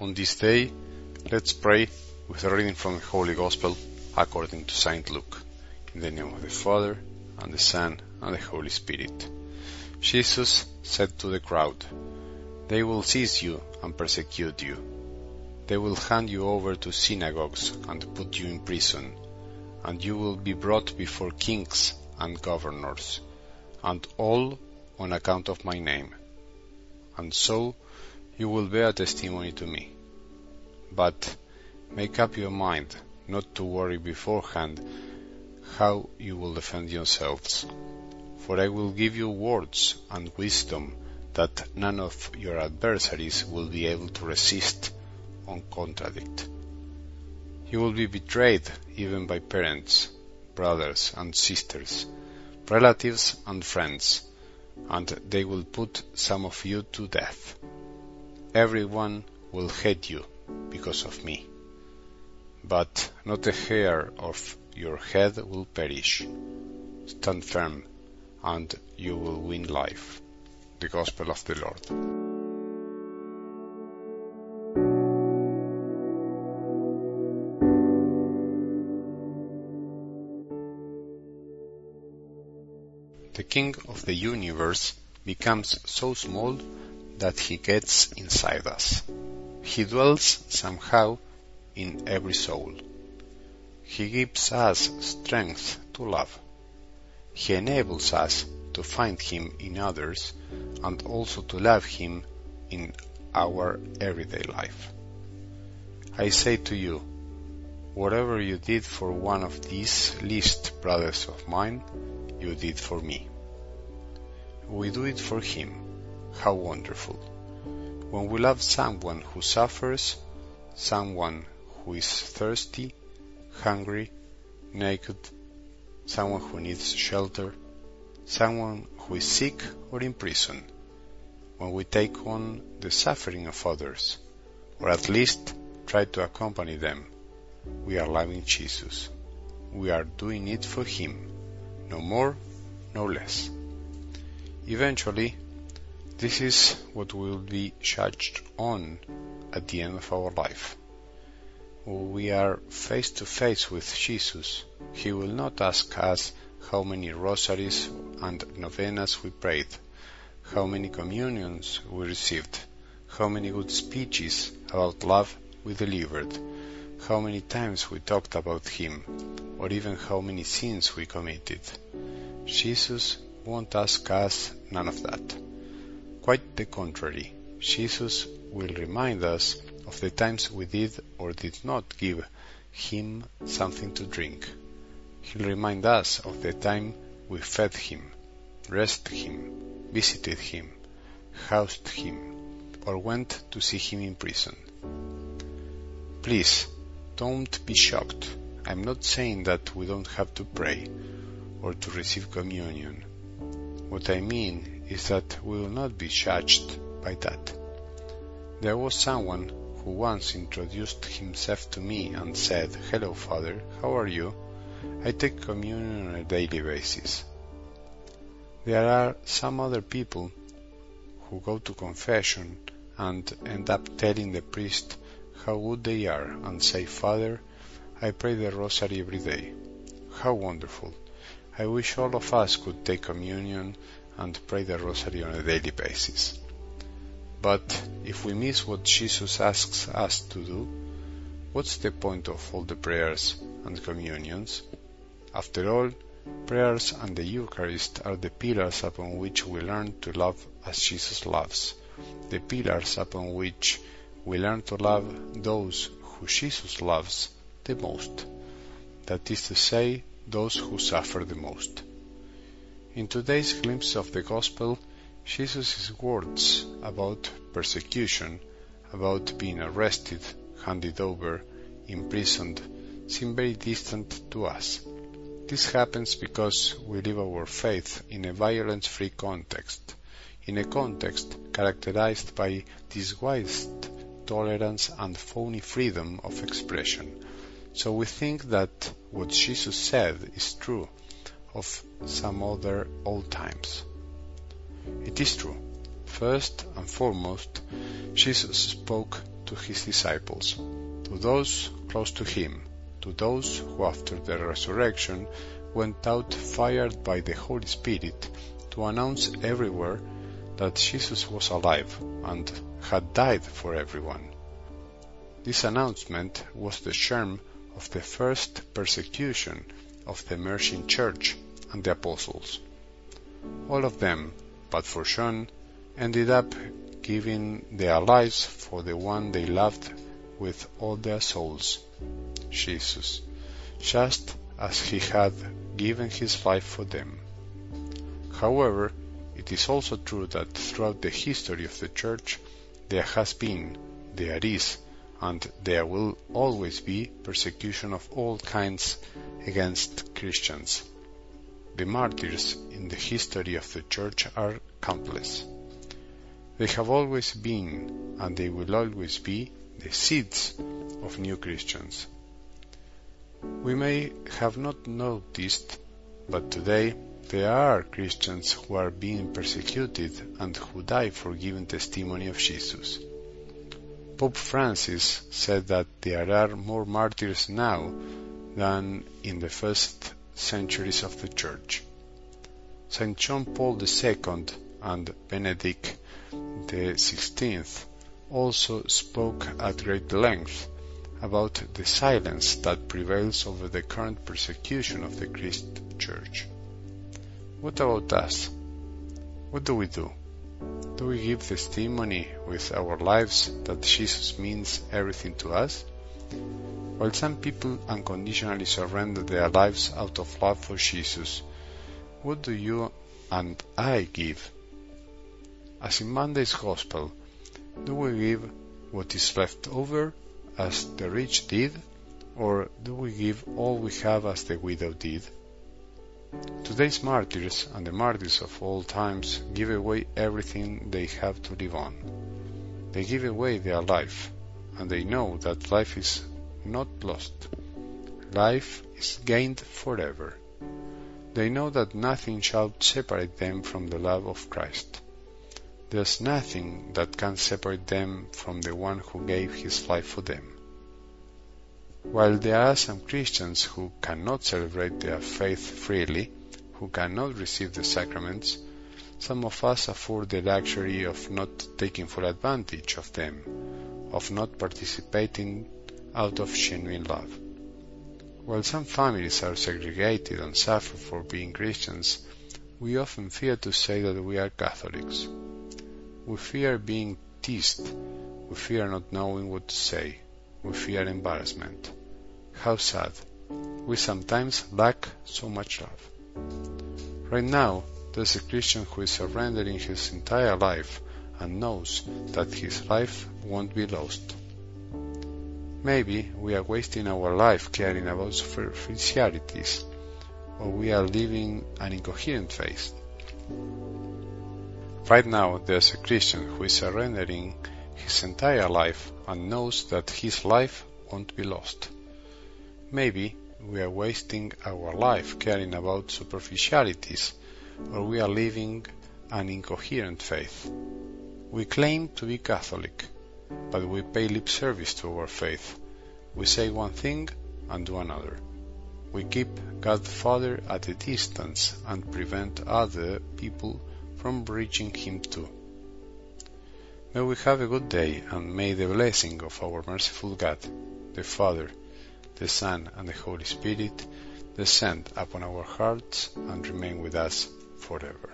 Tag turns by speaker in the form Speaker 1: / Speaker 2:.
Speaker 1: On this day, let's pray with a reading from the Holy Gospel according to St. Luke. In the name of the Father, and the Son, and the Holy Spirit. Jesus said to the crowd, They will seize you and persecute you. They will hand you over to synagogues and put you in prison, and you will be brought before kings and governors, and all on account of my name. And so you will bear testimony to me. But make up your mind not to worry beforehand how you will defend yourselves. For I will give you words and wisdom that none of your adversaries will be able to resist or contradict. You will be betrayed even by parents, brothers and sisters, relatives and friends, and they will put some of you to death everyone will hate you because of me. But not a hair of your head will perish. Stand firm, and you will win life. The Gospel of the Lord. The King of the universe becomes so small that He gets inside us. He dwells somehow in every soul. He gives us strength to love. He enables us to find Him in others and also to love Him in our everyday life. I say to you, whatever you did for one of these least brothers of mine, you did for me. We do it for Him how wonderful! When we love someone who suffers, someone who is thirsty, hungry, naked, someone who needs shelter, someone who is sick or in prison, when we take on the suffering of others, or at least try to accompany them, we are loving Jesus. We are doing it for Him, no more, no less. Eventually, this is what we will be judged on at the end of our life. We are face to face with Jesus. He will not ask us how many rosaries and novenas we prayed, how many communions we received, how many good speeches about love we delivered, how many times we talked about Him, or even how many sins we committed. Jesus won't ask us none of that. Quite the contrary, Jesus will remind us of the times we did or did not give him something to drink. He'll remind us of the time we fed him, rested him, visited him, housed him, or went to see him in prison. Please, don't be shocked. I'm not saying that we don't have to pray or to receive communion. What I mean is that we will not be judged by that. There was someone who once introduced himself to me and said, Hello, Father, how are you? I take communion on a daily basis. There are some other people who go to confession and end up telling the priest how good they are and say, Father, I pray the rosary every day. How wonderful. I wish all of us could take communion and pray the rosary on a daily basis. But if we miss what Jesus asks us to do, what's the point of all the prayers and communions? After all, prayers and the Eucharist are the pillars upon which we learn to love as Jesus loves, the pillars upon which we learn to love those who Jesus loves the most, that is to say, those who suffer the most. In today's glimpse of the Gospel, Jesus' words about persecution, about being arrested, handed over, imprisoned, seem very distant to us. This happens because we live our faith in a violence-free context, in a context characterized by disguised tolerance and phony freedom of expression. So we think that what Jesus said is true, of some other old times. It is true. First and foremost, Jesus spoke to his disciples, to those close to him, to those who after the resurrection went out fired by the Holy Spirit to announce everywhere that Jesus was alive and had died for everyone. This announcement was the germ of the first persecution of the emerging church and the apostles. All of them, but for John, ended up giving their lives for the one they loved with all their souls, Jesus, just as he had given his life for them. However, it is also true that throughout the history of the Church there has been, there is, and there will always be persecution of all kinds against Christians. The martyrs in the history of the Church are countless. They have always been, and they will always be, the seeds of new Christians. We may have not noticed, but today there are Christians who are being persecuted and who die for giving testimony of Jesus. Pope Francis said that there are more martyrs now than in the first centuries of the Church. St. John Paul II and Benedict XVI also spoke at great length about the silence that prevails over the current persecution of the Christ Church. What about us? What do we do? Do we give testimony with our lives that Jesus means everything to us? While some people unconditionally surrender their lives out of love for Jesus, what do you and I give? As in Monday's Gospel, do we give what is left over as the rich did, or do we give all we have as the widow did? Today's martyrs and the martyrs of all times give away everything they have to live on. They give away their life, and they know that life is not lost. Life is gained forever. They know that nothing shall separate them from the love of Christ. There's nothing that can separate them from the one who gave his life for them. While there are some Christians who cannot celebrate their faith freely, who cannot receive the sacraments, some of us afford the luxury of not taking full advantage of them, of not participating out of genuine love. While some families are segregated and suffer for being Christians, we often fear to say that we are Catholics. We fear being teased. We fear not knowing what to say. We fear embarrassment. How sad. We sometimes lack so much love. Right now, there's a Christian who is surrendering his entire life and knows that his life won't be lost. Maybe we are wasting our life caring about superficialities, or we are living an incoherent faith. Right now, there's a Christian who is surrendering his entire life and knows that his life won't be lost. Maybe we are wasting our life caring about superficialities, or we are living an incoherent faith. We claim to be Catholic, but we pay lip service to our faith. We say one thing and do another. We keep God the Father at a distance and prevent other people from reaching Him too. May we have a good day and may the blessing of our merciful God, the Father, the Son, and the Holy Spirit descend upon our hearts and remain with us forever.